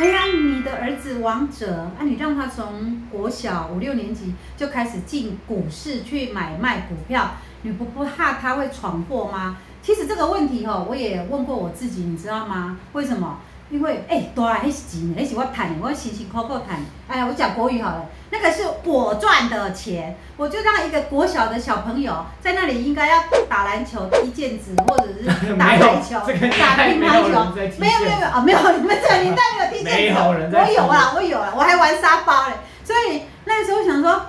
哎呀，你的儿子王者，啊，你让他从国小五六年级就开始进股市去买卖股票，你不不怕他会闯祸吗？其实这个问题哦，我也问过我自己，你知道吗？为什么？因为哎，多啊，那是钱，那是我赚的，我辛辛苦苦赚。哎呀，我讲国语好了，那个是我赚的钱，我就让一个国小的小朋友在那里应该要打篮球、踢毽子，或者是 打排球、这个、打乒乓球。没有没有没有啊，没有你们这个年代没有踢毽子，我有啊，我有啊，我还玩沙包嘞。所以那个时候想说。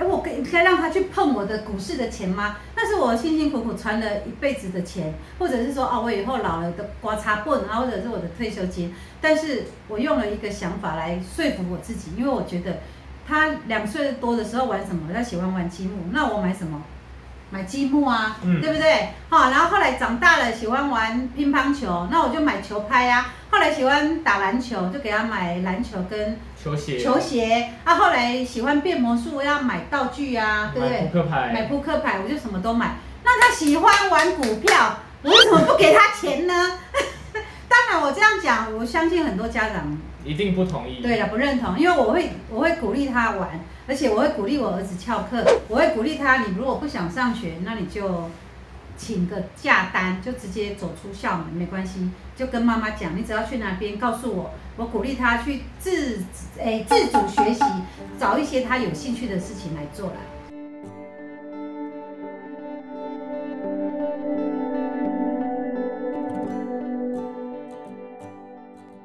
哎，我可以该让他去碰我的股市的钱吗？是我辛辛苦苦存了一辈子的钱，或者是说啊，我以后老了的刮擦棍啊，或者是我的退休金。但是我用了一个想法来说服我自己，因为我觉得他两岁多的时候玩什么？他喜欢玩积木，那我买什么？买积木啊，嗯、对不对？好，然后后来长大了喜欢玩乒乓球，那我就买球拍呀、啊。后来喜欢打篮球，就给他买篮球跟球鞋。球鞋。啊，后来喜欢变魔术，要买道具啊，对不对？买扑克牌。买扑克牌，我就什么都买。那他喜欢玩股票，我为什么不给他钱呢？我相信很多家长一定不同意。对了，不认同，因为我会我会鼓励他玩。而且我会鼓励我儿子翘课，我会鼓励他，你如果不想上学，那你就请个假单，就直接走出校门，没关系，就跟妈妈讲，你只要去哪边告诉我，我鼓励他去自诶自主学习，找一些他有兴趣的事情来做来。